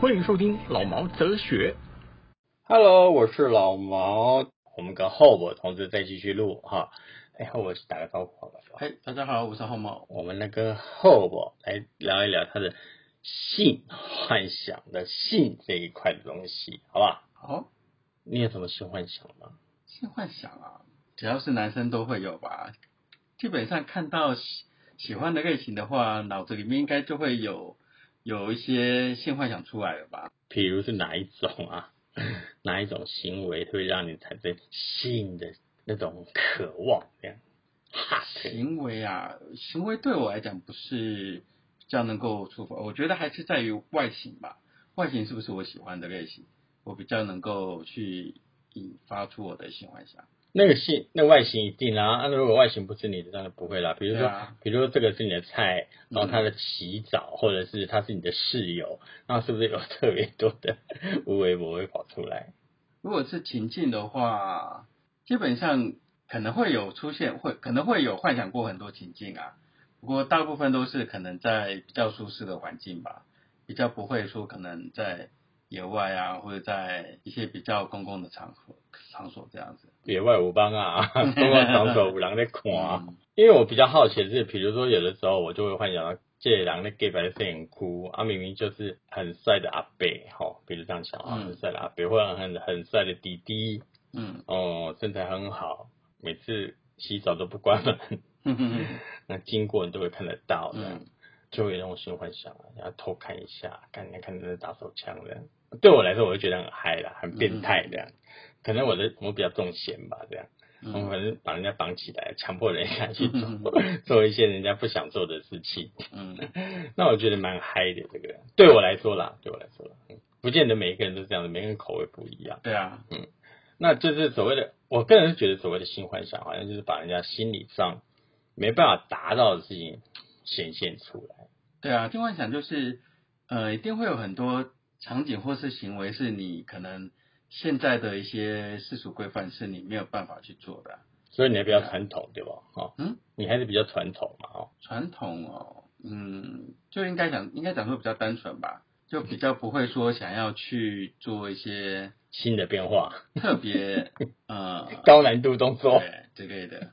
欢迎收听老毛哲学。Hello，我是老毛，我们跟后伯同志再继续录哈。哎，后伯打个招呼好吧？嗨，大家好，我是浩茂。我们来跟后伯来聊一聊他的性幻想的性这一块的东西，好不好？好，你有什么性幻想吗？性幻想啊，只要是男生都会有吧。基本上看到喜喜欢的类型的话，脑子里面应该就会有有一些性幻想出来了吧。比如是哪一种啊？哪一种行为会让你产生性的那种渴望？这样，哈，行为啊，行为对我来讲不是比较能够触发，我觉得还是在于外形吧。外形是不是我喜欢的类型，我比较能够去引发出我的性幻想。那个性，那外形一定啊。那，如果外形不是你的，当然不会啦。比如说，啊比如说这个是你的菜，然后嗯他的洗澡，或者是他是你的室友，那是不是有特别多的无为不会跑出来？如果是情境的话，基本上可能会有出现，会可能会有幻想过很多情境啊。不过大部分都是可能在比较舒适的环境吧，比较不会说可能在野外啊，或者在一些比较公共的场合场所这样子。野外无帮啊，公共场所有人在看啊。嗯因为我比较好奇的是，比如说有的时候我就会幻想到这人在 gay 白摄影哭啊，明明就是很帅的阿伯哦，比如这样想啊，嗯很帅的阿伯，或者很很帅的弟弟嗯哦，身材很好，每次洗澡都不关门。嗯嗯那经过你都会看得到的，嗯就会有那种新幻想啊，然后偷看一下，看人家看人家打手枪的。对我来说，我就觉得很嗨啦，很变态这样。可能我的我比较重闲吧，这样，我嗯。可能把人家绑起来，强迫人家去做 做一些人家不想做的事情。嗯。那我觉得蛮嗨的，这个对我来说啦，对我来说啦，嗯。不见得每一个人都这样子，每个人口味不一样。对啊，嗯。那就是所谓的，我个人是觉得所谓的新幻想，好像就是把人家心理上没办法达到的事情显现出来。对啊，新幻想就是呃，一定会有很多场景或是行为是你可能现在的一些世俗规范是你没有办法去做的啊、所以你还比较传统，对吧？哦，嗯，你还是比较传统嘛，哦，传统哦，嗯，就应该讲应该讲说比较单纯吧，就比较不会说想要去做一些新的变化，特别 呃高难度动作，对之类的，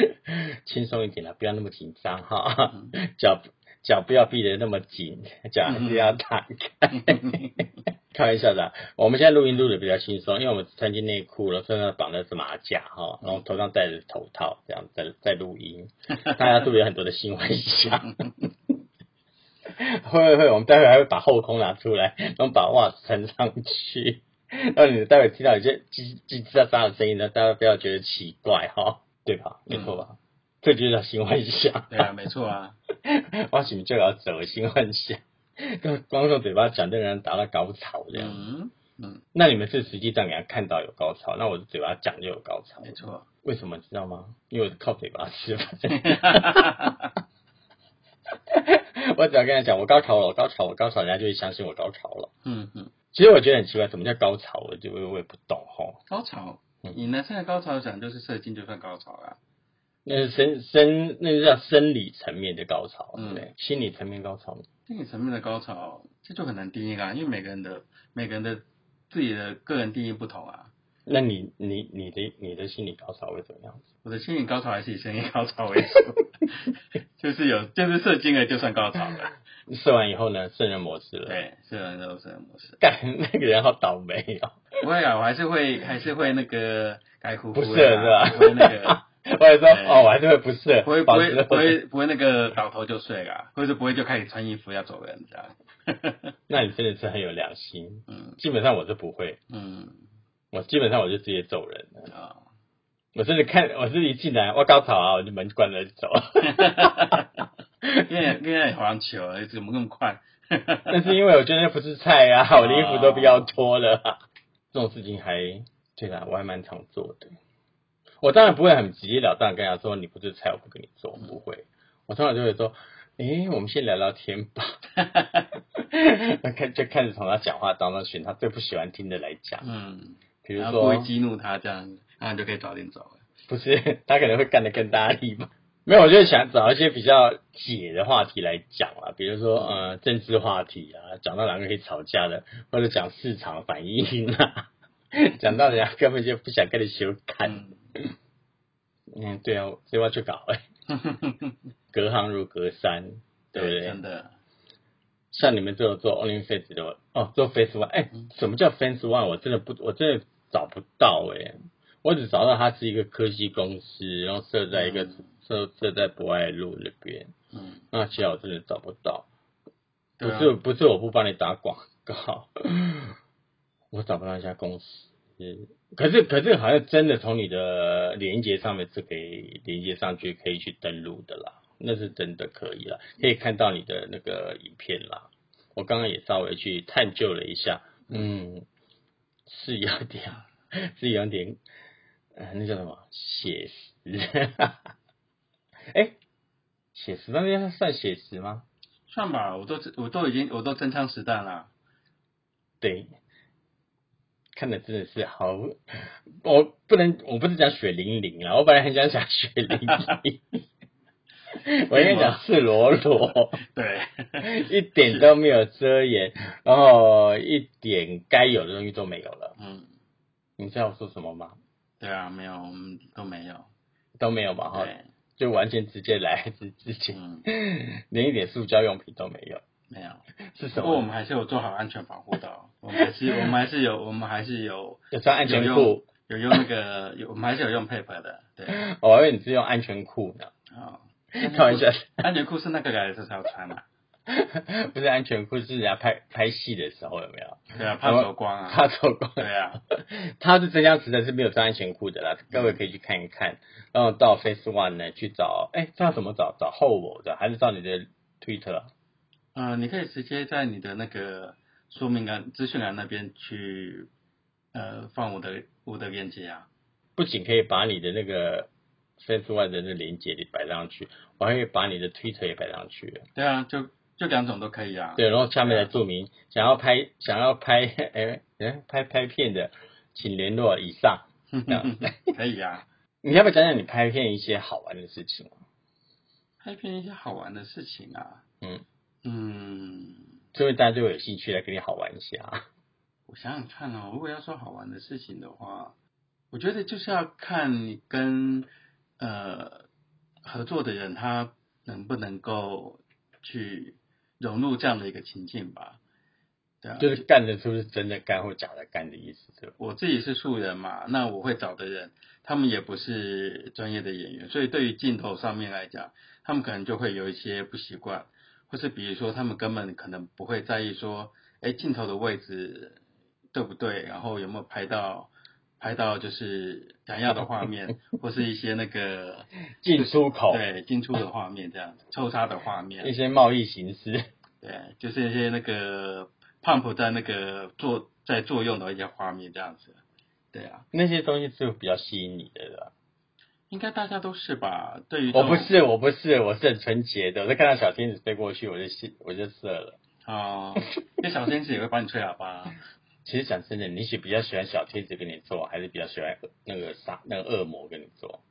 轻松一点啦，不要那么紧张哈。嗯，脚脚不要闭得那么紧，脚还是要打开。开玩笑的啊，我们现在录音录的比较轻松，因为我们穿进内裤了，身上绑的是马甲哈，然后头上戴着头套，这样在在录音，大家都有很多的新幻想。会会会，我们待会还会把后空拿出来，然后把袜子穿上去，让你待会听到有些叽叽喳喳的声音呢，大家不要觉得奇怪哈，对吧？没错吧？这就是叫新幻想。对啊，没错啊，我是不是就要走新幻想？跟光用嘴巴讲，就能让达到高潮这样。嗯嗯，那你们是实际上给他看到有高潮，那我的嘴巴讲就有高潮。没错，为什么知道吗？因为靠嘴巴吃饭。我只要跟他讲我高潮了，我高潮，我高潮，人家就会相信我高潮了。嗯嗯，其实我觉得很奇怪，什么叫高潮？我就我也不懂吼。高潮嗯，以男生的高潮讲就是射精就算高潮了，那是生生，那个叫生理层面的高潮，对嗯对？心理层面高潮心理层面的高潮，这就很难定义啦，因为每个人的每个人的自己的个人定义不同啊。那你你你的你的心理高潮会怎么样子？我的心理高潮还是以生理高潮为主，就是有就是射精了就算高潮了，射完以后呢，圣人模式了。，对，射完之后圣人模式。干那个人好倒霉哦。不会啊，我还是会还是会那个该呼呼不射的啊是吧会那个 我也说对哦，我还是会不睡，不会不会不会 不会那个倒头就睡啦，或者不会就开始穿衣服要走人这样。那你真的是很有良心。嗯基本上我是不会，嗯我基本上我就直接走人了。啊，我真的看，我是一进来，我高潮啊，我就门关了就走。因为因为好像球怎么那么快？但是因为我觉得那不是菜啊，我的衣服都不要脱了啊、这种事情还对啦，我还蛮常做的。我当然不会很直截了当地跟他说你不是菜，我不跟你做，不会。我通常就会说，诶，我们先聊聊天吧。那开就开始从他讲话当中选他最不喜欢听的来讲，嗯，比如然后不会说，激怒他这样，然后你就可以早点走了。不是他可能会干得更大力嘛。没有，我就想找一些比较解的话题来讲啊，比如说呃政治话题啊，讲到两个可以吵架的，或者讲市场反应啊，讲到人家根本就不想跟你修看。嗯，嗯，对啊，所以我要去搞哎、隔行如隔山，对不对？真的，像你们这种做 OnlyFans 的哦，做 Face One，哎、嗯什么叫 Face One？我真的不，我真的找不到哎、我只找到它是一个科技公司，然后设在一个、嗯设设在博爱路那边，嗯，那其他我真的找不到。不是不是我不帮你打广告，我找不到一家公司。可是可是好像真的从你的连接上面是可以连接上去，可以去登录的啦，那是真的可以啦，可以看到你的那个影片啦。我刚刚也稍微去探究了一下，嗯，是有点 是有点，呃，那叫什么写实？哎、写实那边算写实吗？算吧，我都我都已经我都真枪实弹了。对，看的真的是好，我不能，我不是讲血淋淋啊，我本来很想讲血淋淋，我应该讲赤裸裸，对，一点都没有遮掩，然后一点该有的东西都没有了。嗯，你知道我说什么吗？对啊，没有，我们都没有。都没有嘛，哈，对，就完全直接来自之前，嗯，连一点塑胶用品都没有，没有。是什么？不过我们还是有做好安全防护的哦、我们还是我们还是有我们还是有有穿安全有裤，有用那个有我们还是有用 paper 的，对我以为你是用安全裤呢，哦。开玩笑。安全裤是那个来的时候才要穿嘛，不是安全裤，是人家拍拍戏的时候有没有？对啊，怕走光啊，怕走光。对啊，他是真枪实弹，是没有穿安全裤的啦，各位可以去看一看。然后到 Face One 呢去找，哎，这要怎么找？找后我的，还是找你的 Twitter？嗯、你可以直接在你的那个说明栏、资讯栏那边去呃放我的我的链接啊，不仅可以把你的那个 Face One 的那链接里摆上去，我还可以把你的 Twitter 也摆上去。对啊，就就两种都可以啊，对，然后下面来注明想要拍想要拍哎哎拍拍片的，请联络以上。可以啊，你要不要讲讲你拍片一些好玩的事情？拍片一些好玩的事情啊，嗯，嗯，所以大家就会有兴趣来跟你好玩一下。我想想看哦，如果要说好玩的事情的话，我觉得就是要看你跟呃合作的人他能不能够去融入这样的一个情境吧。对啊，就是干的是不是真的干或假的干的意思，对吧？我自己是素人嘛，那我会找的人，他们也不是专业的演员，所以对于镜头上面来讲，他们可能就会有一些不习惯，或是比如说他们根本可能不会在意说，哎，镜头的位置对不对，然后有没有拍到拍到就是想要的画面，或是一些那个 进出口对进出的画面这样子，抽插的画面一，些贸易形式，对，就是一些那个 pump 在那个作在作用的一些画面这样子，对啊。那些东西是比较吸引你的啦。应该大家都是吧？对于我不是，我不是，我是很纯洁的。我在看到小天使飞过去，我就信，我就射了。哦，那小天使也会帮你吹喇叭。其实讲真的，你是比较喜欢小天使跟你做，还是比较喜欢那个杀那个恶魔跟你做？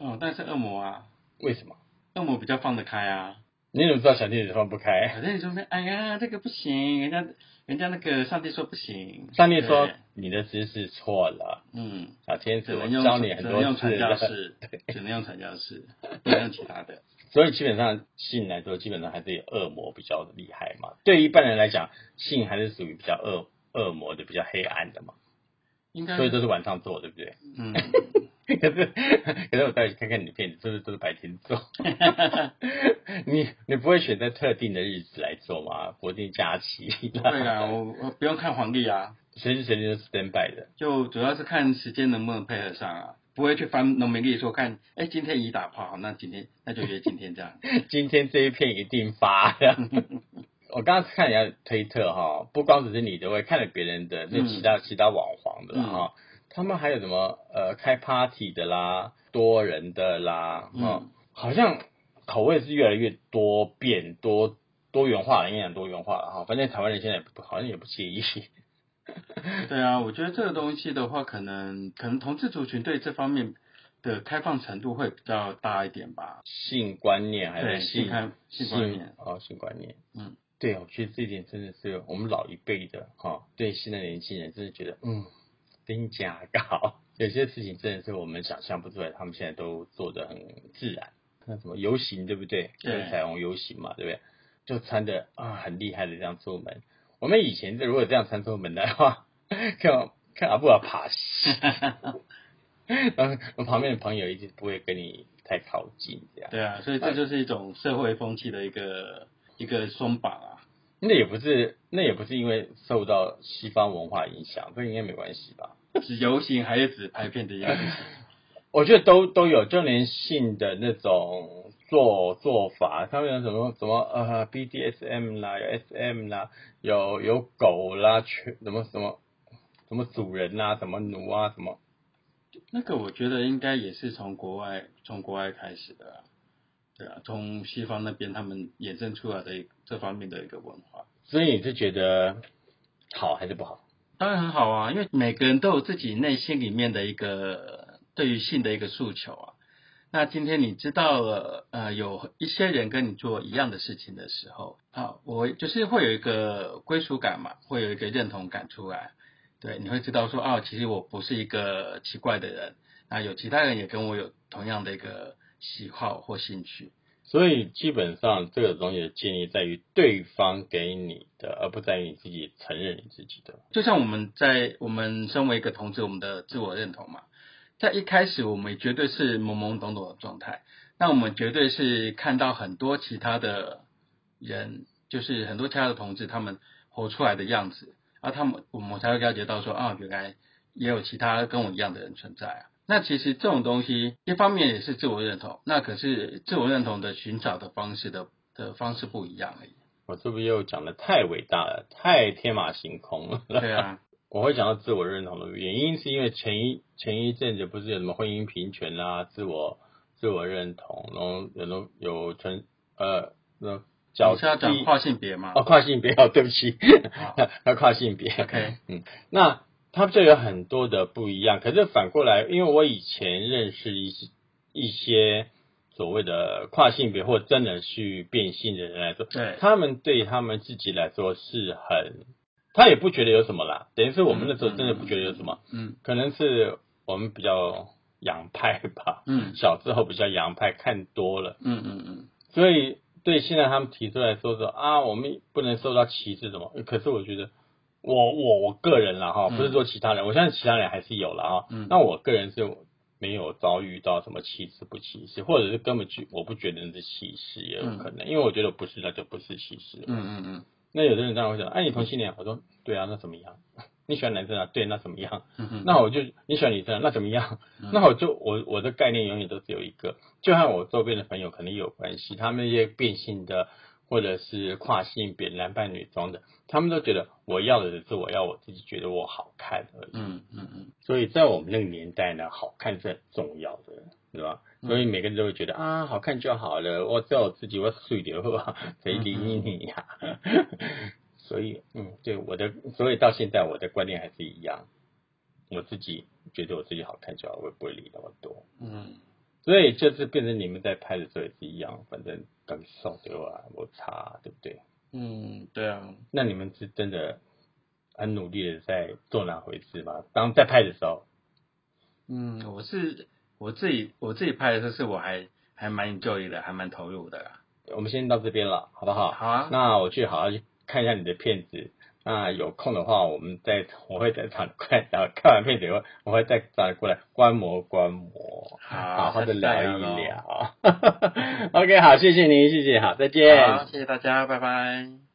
哦，但是恶魔啊，为什么？恶魔比较放得开啊。你怎么知道小天使放不开？小天使说，哎呀，这个不行，人家人家那个上帝说不行。上帝说你的姿势错了，嗯，小天使，教你很只能多用传教了。士，只能用传教士，不能用其他的。所以基本上性来说，基本上还是有恶魔比较厉害嘛。对一般人来讲，性还是属于比较恶恶魔的、比较黑暗的嘛。应该所以都是晚上做，对不对？嗯，可是可是我带你看看你的片子，是不是都是白天做？你你不会选在特定的日子来做吗？国定假期？对啊，我我不用看黄历啊，随时随地都是 stand by 的。就主要是看时间能不能配合上啊，不会去翻农民历说看，哎，今天已打炮，好那今天那就约今天这样。今天这一片一定发。我刚刚看人家推特哈，不光只是你的，我也看了别人的，那嗯其他、其他网黄的哈，他们还有什么呃开 party 的啦，多人的啦，嗯哦，好像口味是越来越多变多多元化了，应该讲多元化了哈。反正台湾人现在好像也不介意。对啊，我觉得这个东西的话，可能可能同志族群对这方面的开放程度会比较大一点吧。性观念还对是性开性观念哦，性观念，嗯，对，我觉得这一点真的是我们老一辈的哈、对现在年轻人真的觉得，嗯，真假搞，有些事情真的是我们想象不出来，他们现在都做得很自然。那什么游行对不对？对彩虹游行嘛，对不对？就穿的啊很厉害的这样出门。我们以前如果这样穿出门的话，看看阿布尔爬西，然后旁边的朋友一直不会跟你太靠近，这样。对啊，所以这就是一种社会风气的一个一个松绑啊。那也不是，那也不是因为受到西方文化影响，这应该没关系吧？指游行还是指拍片的样子？我觉得都都有，就连性的那种做做法，他们有什么什么呃 BDSM 啦，有 SM 啦，有有狗啦，全什么什么什么主人啊，什么奴啊，什么那个我觉得应该也是从国外从国外开始的、啊，对啊，从西方那边他们衍生出来的一这方面的一个文化。所以你是觉得好还是不好？当然很好啊，因为每个人都有自己内心里面的一个对于性的一个诉求啊。那今天你知道了，呃，有一些人跟你做一样的事情的时候，啊，我就是会有一个归属感嘛，会有一个认同感出来。对，你会知道说，哦，其实我不是一个奇怪的人，那有其他人也跟我有同样的一个喜好或兴趣。所以基本上这个东西的建议在于对方给你的，而不在于你自己承认你自己的。就像我们在我们身为一个同志，我们的自我认同嘛，在一开始我们绝对是懵懵懂懂的状态，那我们绝对是看到很多其他的人，就是很多其他的同志他们活出来的样子，而他们我们才会了解到说啊，原来也有其他跟我一样的人存在啊。那其实这种东西，一方面也是自我认同，那可是自我认同的寻找的方式的的方式不一样而已。我是不是又讲的太伟大了，太天马行空了？对啊，我会讲到自我认同的原因，是因为前一前一阵子不是有什么婚姻平权啦、自我自我认同，然后有有有纯呃那角你是要讲跨性别吗？哦跨性别哦，对不起好，要跨性别。OK 嗯，那它就有很多的不一样。可是反过来，因为我以前认识一些一些所谓的跨性别或真的去变性的人来说，对他们对他们自己来说是很，他也不觉得有什么啦。等于是我们那时候真的不觉得有什么，嗯可能是我们比较洋派吧，嗯小时候比较洋派，看多了，嗯嗯嗯，所以对现在他们提出来说说啊，我们不能受到歧视什么，可是我觉得。我我我个人啦哈，嗯不是说其他人，我相信其他人还是有了啊。嗯那我个人是没有遭遇到什么歧视不歧视，或者是根本就我不觉得那是歧视也有可能，因为我觉得不是那就不是歧视。嗯嗯嗯那有的人这样会讲，哎、你同性恋，我说对啊，那怎么样？你喜欢男生啊？对，那怎么样？那我就你喜欢女生啊，那怎么样？那我就我我的概念永远都只有一个，就和我周边的朋友可能也有关系，他们那些变性的或者是跨性别男扮女装的，他们都觉得我要的只是我要我自己觉得我好看而已。嗯嗯嗯所以在我们那个年代呢，好看是很重要的，对吧？所以每个人都会觉得啊，好看就好了，我只要我自己我睡点吧，谁理你呀、所以，嗯，对我的，所以到现在我的观念还是一样，我自己觉得我自己好看就好，我也不会理那么多。嗯，所以就是变成你们在拍的时候也是一样，反正感受对吧？我差，对不对？嗯，对啊，那你们是真的很努力的在做哪回事吗？当在拍的时候，嗯，我是我自己我自己拍的时候是我还还蛮 enjoy 的，还蛮投入的啦。我们先到这边了，好不好？好啊那我去好好去看一下你的片子。那有空的话，我们再我会再找你过来，然后看完片子以后，我会再找你过来观摩观摩，好好好的聊一聊。OK，好，谢谢您，谢谢，好，再见。好，谢谢大家，拜拜。